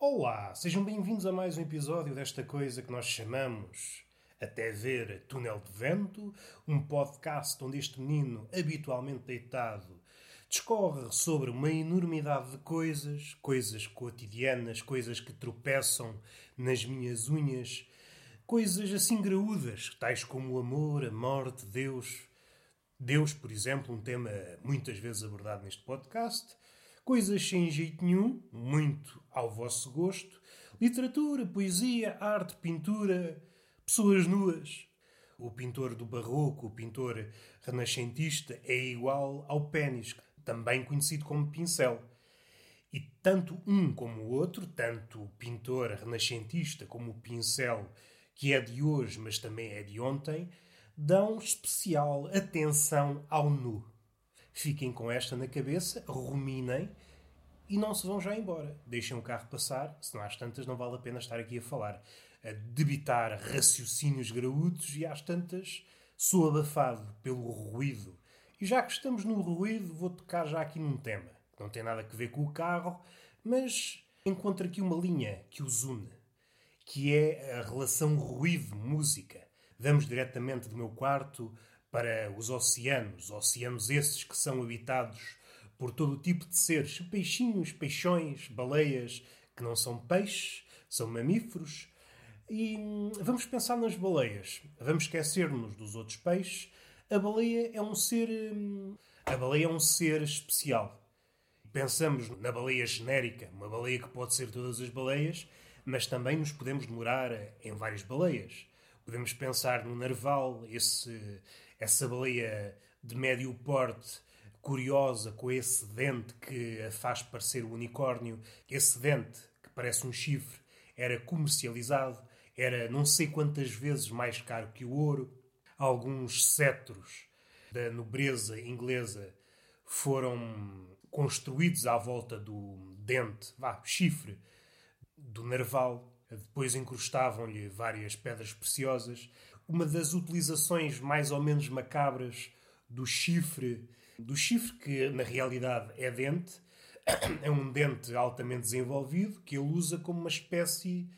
Olá, sejam bem-vindos a mais um episódio desta coisa que nós chamamos Até Ver Túnel de Vento, um podcast onde este menino, habitualmente deitado, discorre sobre uma enormidade de coisas, coisas cotidianas, coisas que tropeçam nas minhas unhas, coisas assim graúdas, tais como o amor, a morte, Deus. Deus, por exemplo, um tema muitas vezes abordado neste podcast coisas sem jeito nenhum, muito ao vosso gosto, literatura, poesia, arte, pintura, pessoas nuas. O pintor do barroco, o pintor renascentista, é igual ao pênis, também conhecido como pincel. E tanto um como o outro, tanto o pintor renascentista como o pincel, que é de hoje, mas também é de ontem, dão especial atenção ao nu. Fiquem com esta na cabeça, ruminem e não se vão já embora. Deixem o carro passar, senão às tantas não vale a pena estar aqui a falar. A debitar raciocínios graúdos e às tantas sou abafado pelo ruído. E já que estamos no ruído, vou tocar já aqui num tema. Que não tem nada a ver com o carro, mas encontro aqui uma linha que os une, que é a relação ruído-música. Vamos diretamente do meu quarto para os oceanos, oceanos esses que são habitados por todo o tipo de seres, peixinhos, peixões, baleias, que não são peixes, são mamíferos. E hum, vamos pensar nas baleias. Vamos esquecer-nos dos outros peixes. A baleia é um ser. Hum, a baleia é um ser especial. Pensamos na baleia genérica, uma baleia que pode ser todas as baleias, mas também nos podemos demorar em várias baleias. Podemos pensar no narval, esse, essa baleia de médio porte curiosa com esse dente que a faz parecer o unicórnio. Esse dente, que parece um chifre, era comercializado, era não sei quantas vezes mais caro que o ouro. Alguns cetros da nobreza inglesa foram construídos à volta do dente, vá, chifre, do narval. Depois incrustavam-lhe várias pedras preciosas. Uma das utilizações mais ou menos macabras do chifre, do chifre que na realidade é dente, é um dente altamente desenvolvido que ele usa como uma espécie.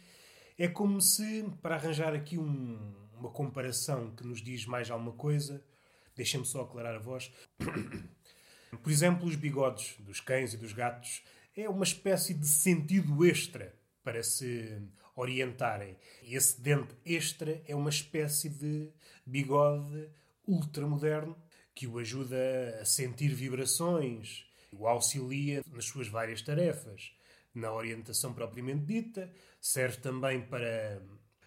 É como se, para arranjar aqui um, uma comparação que nos diz mais alguma coisa, deixem-me só aclarar a voz. Por exemplo, os bigodes dos cães e dos gatos é uma espécie de sentido extra para se orientarem. Esse dente extra é uma espécie de bigode ultramoderno que o ajuda a sentir vibrações, o auxilia nas suas várias tarefas. Na orientação propriamente dita, serve também para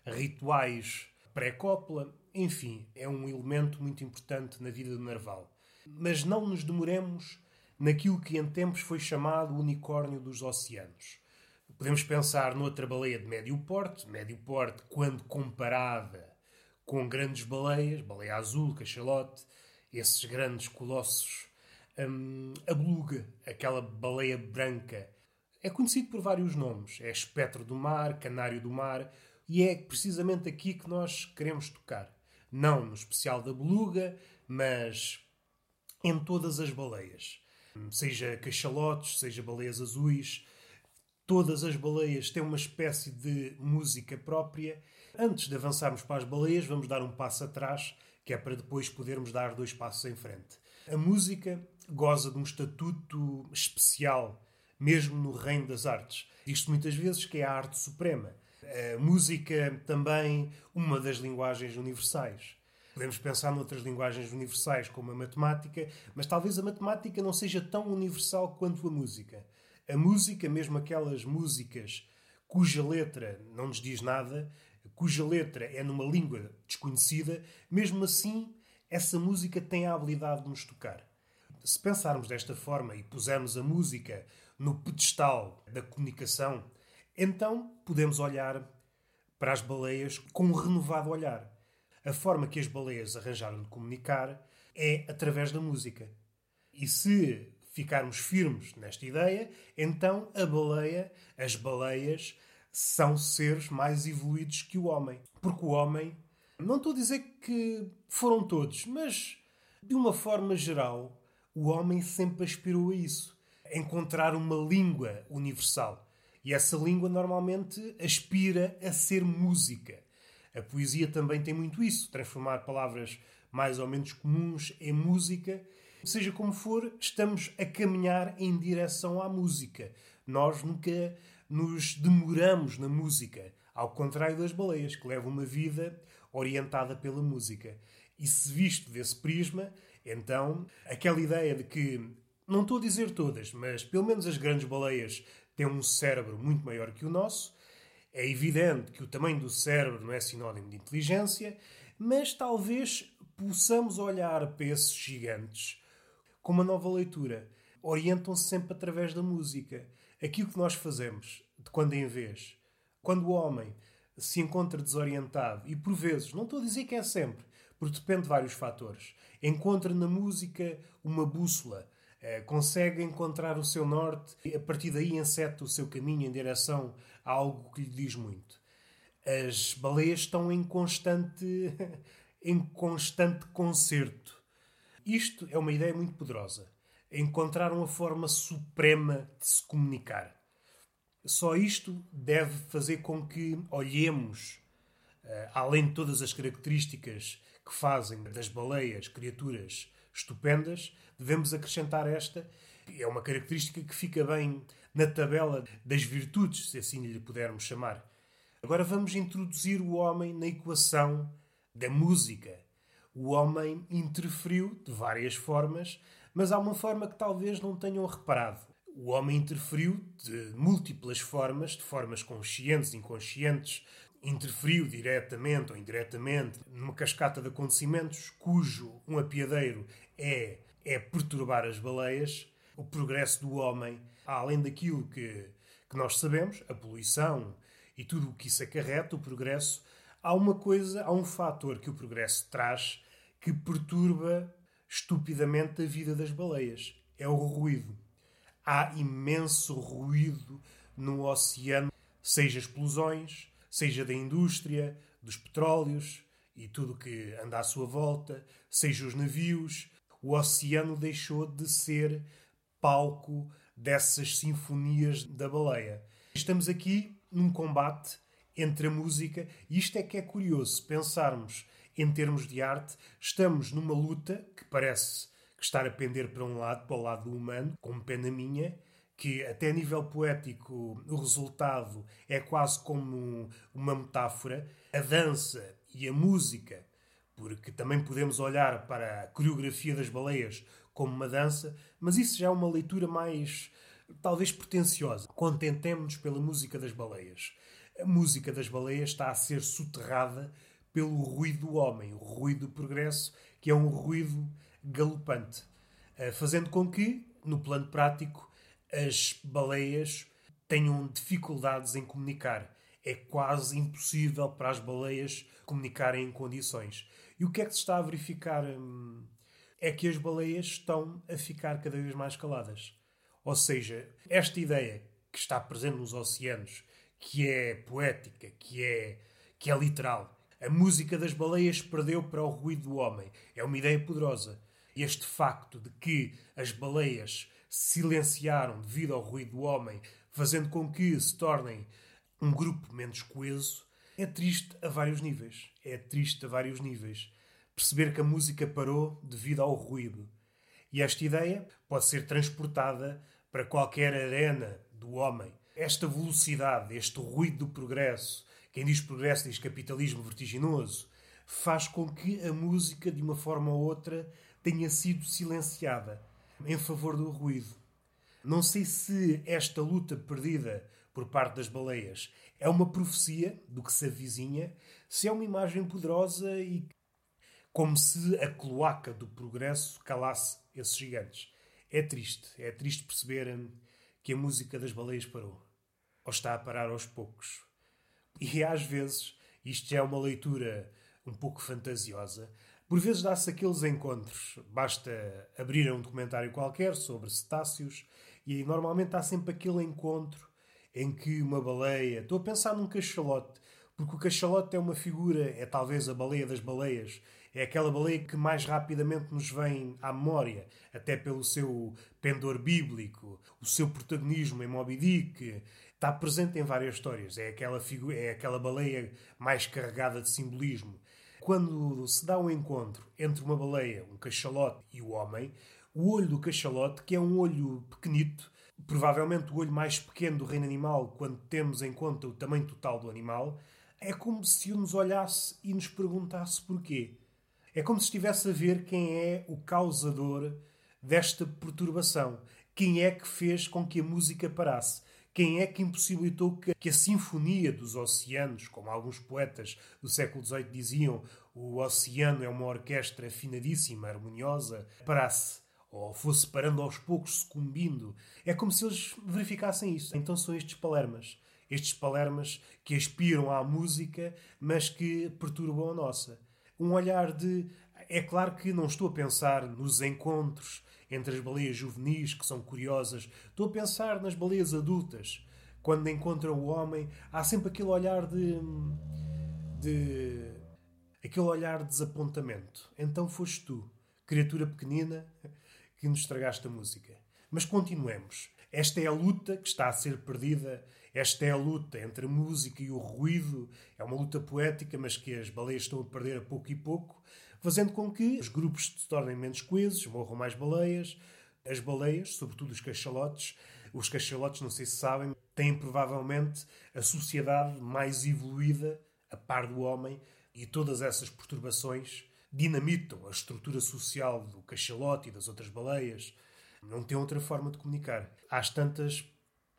rituais pré-cópula, enfim, é um elemento muito importante na vida do narval. Mas não nos demoremos naquilo que em tempos foi chamado o unicórnio dos oceanos. Podemos pensar noutra baleia de médio porte, médio porte quando comparada com grandes baleias, baleia azul, cachalote, esses grandes colossos. Um, a beluga, aquela baleia branca, é conhecido por vários nomes. É espectro do mar, canário do mar, e é precisamente aqui que nós queremos tocar. Não no especial da beluga, mas em todas as baleias. Seja cachalotes, seja baleias azuis, todas as baleias têm uma espécie de música própria. Antes de avançarmos para as baleias, vamos dar um passo atrás que é para depois podermos dar dois passos em frente. A música goza de um estatuto especial, mesmo no reino das artes. Diz-se muitas vezes que é a arte suprema. A música também uma das linguagens universais. Podemos pensar noutras linguagens universais, como a matemática, mas talvez a matemática não seja tão universal quanto a música. A música, mesmo aquelas músicas cuja letra não nos diz nada, cuja letra é numa língua desconhecida, mesmo assim, essa música tem a habilidade de nos tocar. Se pensarmos desta forma e pusermos a música no pedestal da comunicação, então podemos olhar para as baleias com um renovado olhar. A forma que as baleias arranjaram de comunicar é através da música. E se ficarmos firmes nesta ideia, então a baleia, as baleias, são seres mais evoluídos que o homem. Porque o homem, não estou a dizer que foram todos, mas de uma forma geral, o homem sempre aspirou a isso. Encontrar uma língua universal. E essa língua normalmente aspira a ser música. A poesia também tem muito isso, transformar palavras mais ou menos comuns em música. Seja como for, estamos a caminhar em direção à música. Nós nunca nos demoramos na música, ao contrário das baleias, que levam uma vida orientada pela música. E se visto desse prisma, então aquela ideia de que, não estou a dizer todas, mas pelo menos as grandes baleias têm um cérebro muito maior que o nosso, é evidente que o tamanho do cérebro não é sinónimo de inteligência, mas talvez possamos olhar para esses gigantes com uma nova leitura. Orientam-se sempre através da música. Aquilo que nós fazemos, de quando em vez, quando o homem se encontra desorientado, e por vezes, não estou a dizer que é sempre, porque depende de vários fatores, encontra na música uma bússola, eh, consegue encontrar o seu norte e a partir daí enceta o seu caminho em direção a algo que lhe diz muito. As baleias estão em constante, em constante concerto. Isto é uma ideia muito poderosa. Encontrar uma forma suprema de se comunicar. Só isto deve fazer com que olhemos, eh, além de todas as características que fazem das baleias criaturas estupendas, devemos acrescentar esta, é uma característica que fica bem na tabela das virtudes, se assim lhe pudermos chamar. Agora vamos introduzir o homem na equação da música. O homem interferiu de várias formas, mas há uma forma que talvez não tenham reparado. O homem interferiu de múltiplas formas, de formas conscientes inconscientes, interferiu diretamente ou indiretamente numa cascata de acontecimentos cujo um apiadeiro é, é perturbar as baleias, o progresso do homem, além daquilo que, que nós sabemos, a poluição e tudo o que isso acarreta, o progresso, há uma coisa, há um fator que o progresso traz que perturba estupidamente a vida das baleias. É o ruído há imenso ruído no oceano, seja explosões, seja da indústria, dos petróleos e tudo que anda à sua volta, seja os navios. O oceano deixou de ser palco dessas sinfonias da baleia. Estamos aqui num combate entre a música, e isto é que é curioso, pensarmos em termos de arte, estamos numa luta que parece estar a pender para um lado, para o lado do humano, como pena minha, que até a nível poético o resultado é quase como uma metáfora. A dança e a música, porque também podemos olhar para a coreografia das baleias como uma dança, mas isso já é uma leitura mais, talvez, pretenciosa. Contentemos-nos pela música das baleias. A música das baleias está a ser soterrada pelo ruído do homem, o ruído do progresso, que é um ruído galopante, eh, fazendo com que, no plano prático, as baleias tenham dificuldades em comunicar. É quase impossível para as baleias comunicarem em condições. E o que é que se está a verificar? Hum, é que as baleias estão a ficar cada vez mais caladas. Ou seja, esta ideia que está presente nos oceanos, que é poética, que é, que é literal, a música das baleias perdeu para o ruído do homem. É uma ideia poderosa este facto de que as baleias silenciaram devido ao ruído do homem, fazendo com que se tornem um grupo menos coeso, é triste a vários níveis. É triste a vários níveis. Perceber que a música parou devido ao ruído. E esta ideia pode ser transportada para qualquer arena do homem. Esta velocidade, este ruído do progresso, quem diz progresso diz capitalismo vertiginoso, faz com que a música, de uma forma ou outra, tenha sido silenciada em favor do ruído. Não sei se esta luta perdida por parte das baleias é uma profecia do que se avizinha, se é uma imagem poderosa e como se a cloaca do progresso calasse esses gigantes. É triste, é triste perceber que a música das baleias parou. Ou está a parar aos poucos. E às vezes, isto é uma leitura um pouco fantasiosa, por vezes dá-se aqueles encontros. Basta abrir um documentário qualquer sobre cetáceos e normalmente há sempre aquele encontro em que uma baleia. Estou a pensar num cachalote, porque o cachalote é uma figura, é talvez a baleia das baleias, é aquela baleia que mais rapidamente nos vem à memória, até pelo seu pendor bíblico, o seu protagonismo em Moby Dick, está presente em várias histórias. É aquela, figura, é aquela baleia mais carregada de simbolismo. Quando se dá um encontro entre uma baleia, um cachalote e o homem, o olho do cachalote, que é um olho pequenito, provavelmente o olho mais pequeno do reino animal, quando temos em conta o tamanho total do animal, é como se nos olhasse e nos perguntasse porquê. É como se estivesse a ver quem é o causador desta perturbação. Quem é que fez com que a música parasse? Quem é que impossibilitou que a sinfonia dos oceanos, como alguns poetas do século XVIII diziam, o oceano é uma orquestra afinadíssima, harmoniosa, parasse? Ou fosse parando aos poucos, sucumbindo? É como se eles verificassem isso. Então são estes palermas. Estes palermas que aspiram à música, mas que perturbam a nossa. Um olhar de. É claro que não estou a pensar nos encontros entre as baleias juvenis, que são curiosas. Estou a pensar nas baleias adultas. Quando encontram o homem, há sempre aquele olhar de. de. aquele olhar de desapontamento. Então foste tu, criatura pequenina, que nos estragaste a música. Mas continuemos. Esta é a luta que está a ser perdida. Esta é a luta entre a música e o ruído. É uma luta poética, mas que as baleias estão a perder a pouco e pouco fazendo com que os grupos se tornem menos coesos, morram mais baleias. As baleias, sobretudo os cachalotes, os cachalotes, não sei se sabem, têm provavelmente a sociedade mais evoluída a par do homem e todas essas perturbações dinamitam a estrutura social do cachalote e das outras baleias. Não tem outra forma de comunicar. Às tantas,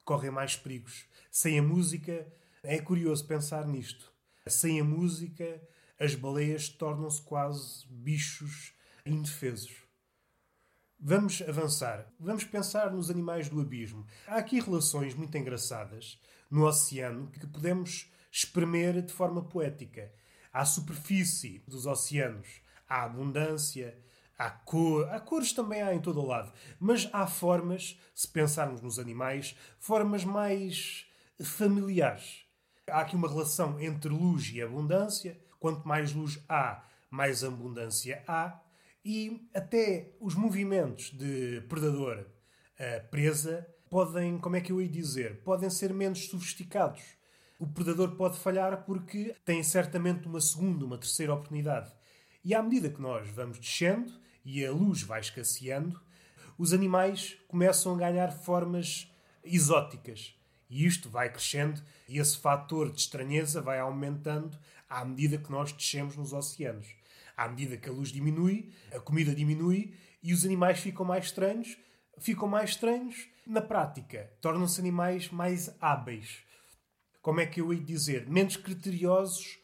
correm mais perigos. Sem a música, é curioso pensar nisto. Sem a música, as baleias tornam-se quase bichos indefesos. Vamos avançar. Vamos pensar nos animais do abismo. Há aqui relações muito engraçadas no oceano que podemos espremer de forma poética. À superfície dos oceanos há abundância, há cor, há cores também há em todo o lado, mas há formas, se pensarmos nos animais, formas mais familiares. Há aqui uma relação entre luz e abundância, Quanto mais luz há, mais abundância há. E até os movimentos de predador uh, presa podem, como é que eu ia dizer, podem ser menos sofisticados. O predador pode falhar porque tem certamente uma segunda, uma terceira oportunidade. E à medida que nós vamos descendo e a luz vai escasseando, os animais começam a ganhar formas exóticas. E isto vai crescendo e esse fator de estranheza vai aumentando à medida que nós descemos nos oceanos. À medida que a luz diminui, a comida diminui e os animais ficam mais estranhos, ficam mais estranhos, na prática, tornam-se animais mais hábeis. Como é que eu ia dizer? Menos criteriosos.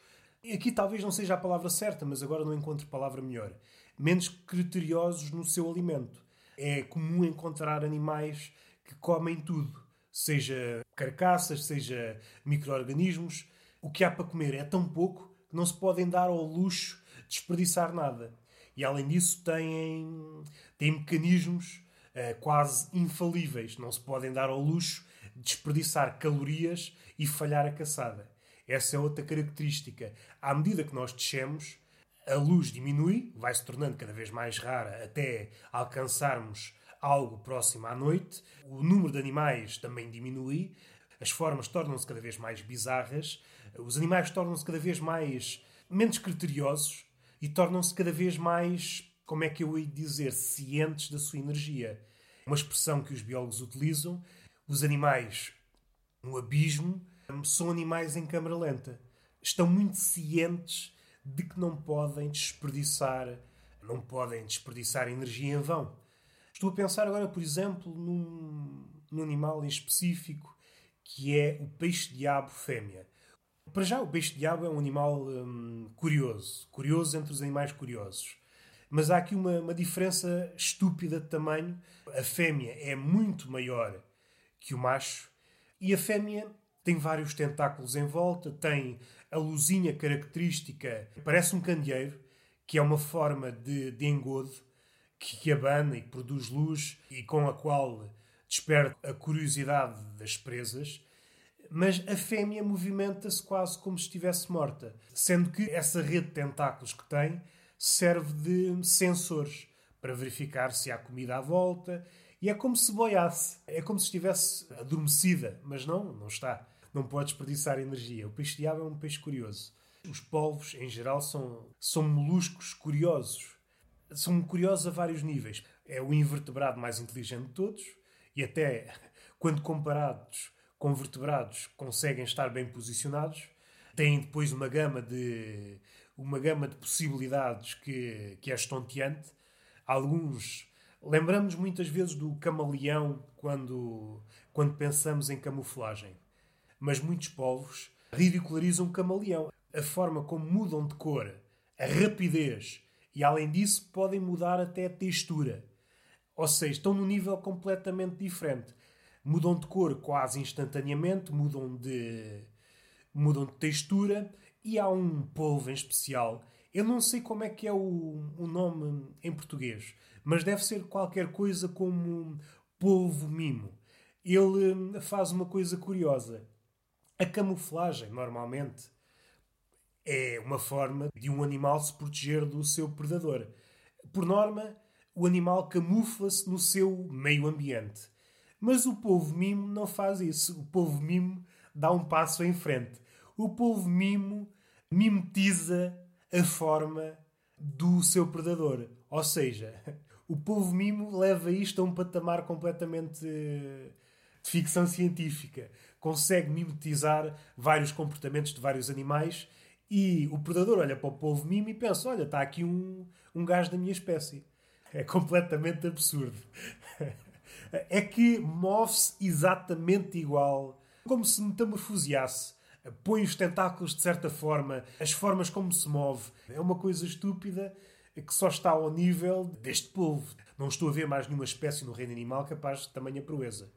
Aqui talvez não seja a palavra certa, mas agora não encontro palavra melhor. Menos criteriosos no seu alimento. É comum encontrar animais que comem tudo, seja carcaças, seja micro-organismos o que há para comer é tão pouco que não se podem dar ao luxo de desperdiçar nada. E além disso, têm, têm mecanismos uh, quase infalíveis. Não se podem dar ao luxo de desperdiçar calorias e falhar a caçada. Essa é outra característica. À medida que nós descemos, a luz diminui, vai se tornando cada vez mais rara até alcançarmos algo próximo à noite. O número de animais também diminui, as formas tornam-se cada vez mais bizarras os animais tornam-se cada vez mais menos criteriosos e tornam-se cada vez mais, como é que eu ia dizer, cientes da sua energia. Uma expressão que os biólogos utilizam. Os animais no abismo são animais em câmara lenta. Estão muito cientes de que não podem desperdiçar, não podem desperdiçar energia em vão. Estou a pensar agora, por exemplo, num, num animal em específico que é o peixe-diabo fêmea. Para já, o peixe-diabo é um animal hum, curioso. Curioso entre os animais curiosos. Mas há aqui uma, uma diferença estúpida de tamanho. A fêmea é muito maior que o macho e a fêmea tem vários tentáculos em volta, tem a luzinha característica, parece um candeeiro, que é uma forma de, de engodo que, que abana e produz luz e com a qual desperta a curiosidade das presas mas a fêmea movimenta-se quase como se estivesse morta, sendo que essa rede de tentáculos que tem serve de sensores para verificar se há comida à volta. E é como se boiasse, é como se estivesse adormecida, mas não, não está. Não pode desperdiçar energia. O peixe de água é um peixe curioso. Os polvos, em geral, são, são moluscos curiosos. São curiosos a vários níveis. É o invertebrado mais inteligente de todos e até quando comparados com vertebrados conseguem estar bem posicionados. Têm depois uma gama de uma gama de possibilidades que, que é estonteante. Alguns lembramos muitas vezes do camaleão quando, quando pensamos em camuflagem. Mas muitos povos ridicularizam o camaleão. A forma como mudam de cor, a rapidez e, além disso, podem mudar até a textura. Ou seja, estão num nível completamente diferente. Mudam de cor quase instantaneamente, mudam de, mudam de textura e há um polvo em especial. Eu não sei como é que é o, o nome em português, mas deve ser qualquer coisa como polvo mimo. Ele hum, faz uma coisa curiosa. A camuflagem, normalmente, é uma forma de um animal se proteger do seu predador. Por norma, o animal camufla-se no seu meio ambiente. Mas o polvo mimo não faz isso. O polvo mimo dá um passo em frente o polvo mimo mimetiza a forma do seu predador. Ou seja, o polvo mimo leva isto a um patamar completamente de ficção científica. Consegue mimetizar vários comportamentos de vários animais e o predador olha para o polvo mimo e pensa: olha, está aqui um, um gajo da minha espécie. É completamente absurdo. É que move-se exatamente igual, como se metamorfoseasse põe os tentáculos de certa forma, as formas como se move. É uma coisa estúpida que só está ao nível deste polvo. Não estou a ver mais nenhuma espécie no reino animal capaz de tamanha proeza.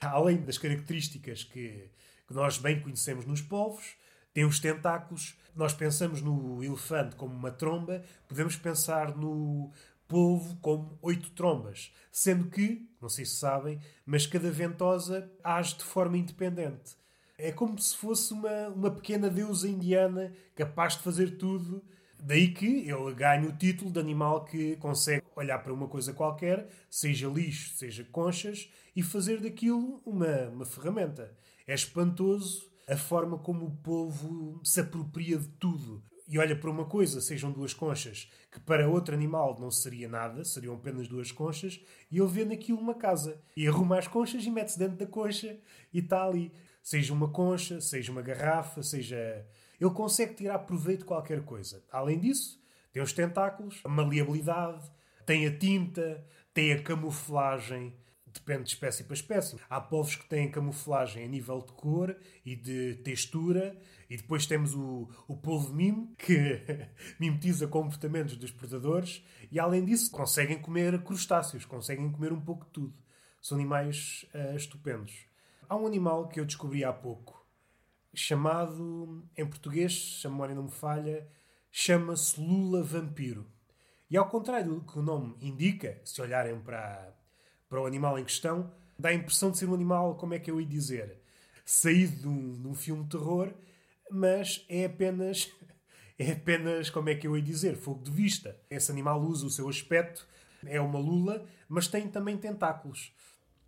Além das características que, que nós bem conhecemos nos polvos, tem os tentáculos. Nós pensamos no elefante como uma tromba, podemos pensar no polvo como oito trombas. Sendo que, não sei se sabem, mas cada ventosa age de forma independente. É como se fosse uma, uma pequena deusa indiana capaz de fazer tudo. Daí que ele ganha o título de animal que consegue olhar para uma coisa qualquer, seja lixo, seja conchas, e fazer daquilo uma, uma ferramenta. É espantoso a forma como o povo se apropria de tudo. E olha para uma coisa, sejam duas conchas, que para outro animal não seria nada, seriam apenas duas conchas, e ele vê naquilo uma casa. E arruma as conchas e mete-se dentro da concha e está ali. Seja uma concha, seja uma garrafa, seja. Ele consegue tirar proveito de qualquer coisa. Além disso, tem os tentáculos, a maleabilidade, tem a tinta, tem a camuflagem. Depende de espécie para espécie. Há povos que têm camuflagem a nível de cor e de textura, e depois temos o, o polvo mimo, que mimetiza comportamentos dos predadores, e além disso, conseguem comer crustáceos, conseguem comer um pouco de tudo. São animais uh, estupendos. Há um animal que eu descobri há pouco, chamado, em português, se a memória não me falha, chama-se Lula Vampiro. E ao contrário do que o nome indica, se olharem para, para o animal em questão, dá a impressão de ser um animal, como é que eu ia dizer, saído de um, de um filme de terror, mas é apenas, é apenas, como é que eu ia dizer, fogo de vista. Esse animal usa o seu aspecto, é uma lula, mas tem também tentáculos.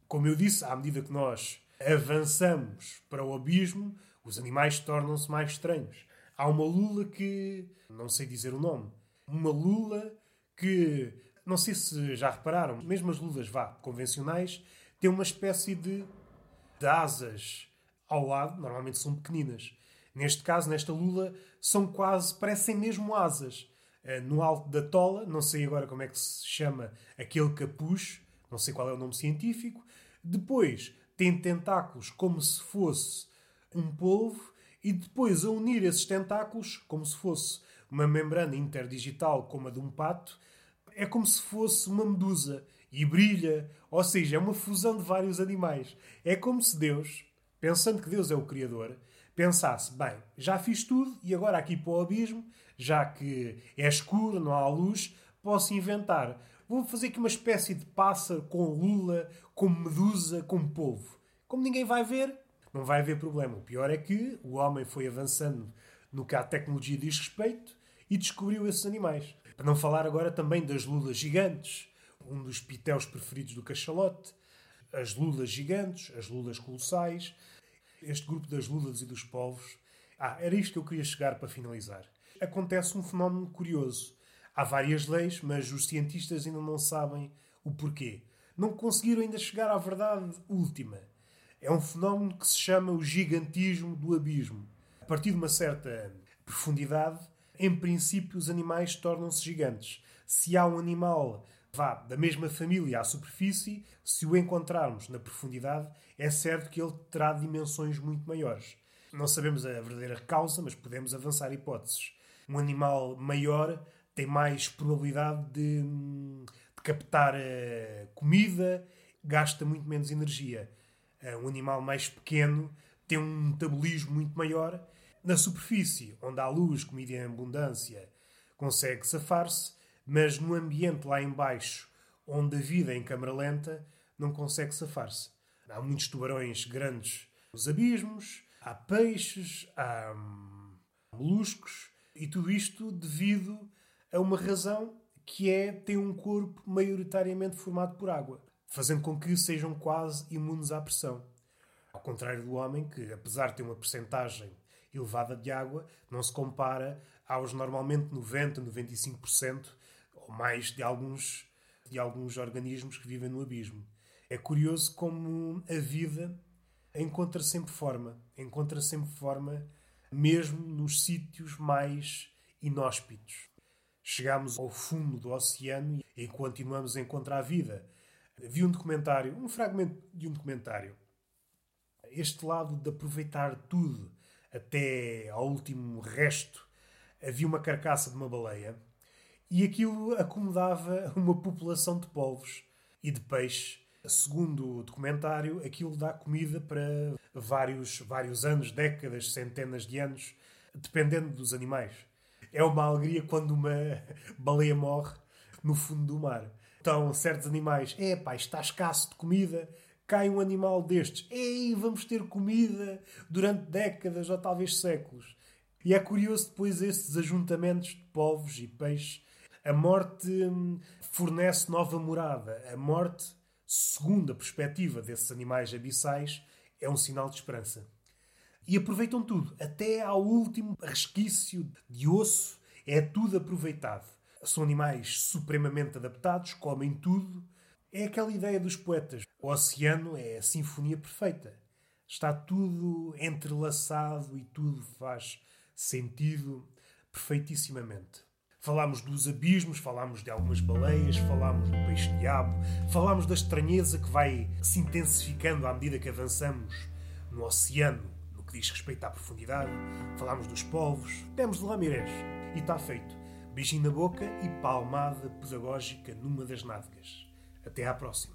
Como eu disse, à medida que nós avançamos para o abismo, os animais tornam-se mais estranhos. Há uma lula que. não sei dizer o nome. Uma lula que. não sei se já repararam, mesmo as lulas vá, convencionais, têm uma espécie de, de asas ao lado, normalmente são pequeninas. Neste caso, nesta lula, são quase. parecem mesmo asas. Eh, no alto da tola, não sei agora como é que se chama aquele capuz, não sei qual é o nome científico. Depois tem tentáculos como se fosse um polvo e depois a unir esses tentáculos como se fosse uma membrana interdigital como a de um pato, é como se fosse uma medusa e brilha, ou seja, é uma fusão de vários animais. É como se Deus, pensando que Deus é o Criador, pensasse: bem, já fiz tudo e agora aqui para o abismo, já que é escuro, não há luz, posso inventar Vou fazer aqui uma espécie de pássaro com lula, com medusa, com polvo. Como ninguém vai ver, não vai haver problema. O pior é que o homem foi avançando no que a tecnologia diz respeito e descobriu esses animais. Para não falar agora também das lulas gigantes, um dos pitéus preferidos do cachalote, as lulas gigantes, as lulas colossais, este grupo das lulas e dos polvos. Ah, era isto que eu queria chegar para finalizar. Acontece um fenómeno curioso. Há várias leis, mas os cientistas ainda não sabem o porquê. Não conseguiram ainda chegar à verdade última. É um fenómeno que se chama o gigantismo do abismo. A partir de uma certa profundidade, em princípio, os animais tornam-se gigantes. Se há um animal vá da mesma família à superfície, se o encontrarmos na profundidade, é certo que ele terá dimensões muito maiores. Não sabemos a verdadeira causa, mas podemos avançar hipóteses. Um animal maior tem mais probabilidade de, de captar uh, comida, gasta muito menos energia. Uh, um animal mais pequeno tem um metabolismo muito maior na superfície, onde há luz, comida em abundância, consegue safar-se, mas no ambiente lá embaixo, onde a vida é em câmara lenta, não consegue safar-se. Há muitos tubarões grandes nos abismos, há peixes, há hum, moluscos, e tudo isto devido a uma razão que é ter um corpo maioritariamente formado por água, fazendo com que sejam quase imunes à pressão. Ao contrário do homem, que apesar de ter uma percentagem elevada de água não se compara aos normalmente 90, 95% ou mais de alguns, de alguns organismos que vivem no abismo. É curioso como a vida encontra sempre forma, encontra sempre forma mesmo nos sítios mais inóspitos. Chegamos ao fundo do oceano e continuamos a encontrar vida. Vi um documentário, um fragmento de um documentário. Este lado de aproveitar tudo, até ao último resto, havia uma carcaça de uma baleia e aquilo acomodava uma população de polvos e de peixe. Segundo o documentário, aquilo dá comida para vários, vários anos, décadas, centenas de anos, dependendo dos animais. É uma alegria quando uma baleia morre no fundo do mar. Então, certos animais, é pá, está escasso de comida, cai um animal destes. Ei, vamos ter comida durante décadas ou talvez séculos. E é curioso depois esses ajuntamentos de povos e peixes. A morte hum, fornece nova morada. A morte, segundo a perspectiva desses animais abissais, é um sinal de esperança. E aproveitam tudo, até ao último resquício de osso, é tudo aproveitado. São animais supremamente adaptados, comem tudo, é aquela ideia dos poetas. O oceano é a sinfonia perfeita. Está tudo entrelaçado e tudo faz sentido perfeitissimamente. Falámos dos abismos, falámos de algumas baleias, falámos do peixe-diabo, falámos da estranheza que vai se intensificando à medida que avançamos no oceano, no que diz respeito à profundidade. Falámos dos povos, demos de Lamirés. E está feito. Beijinho na boca e palmada pedagógica numa das nádegas. Até à próxima.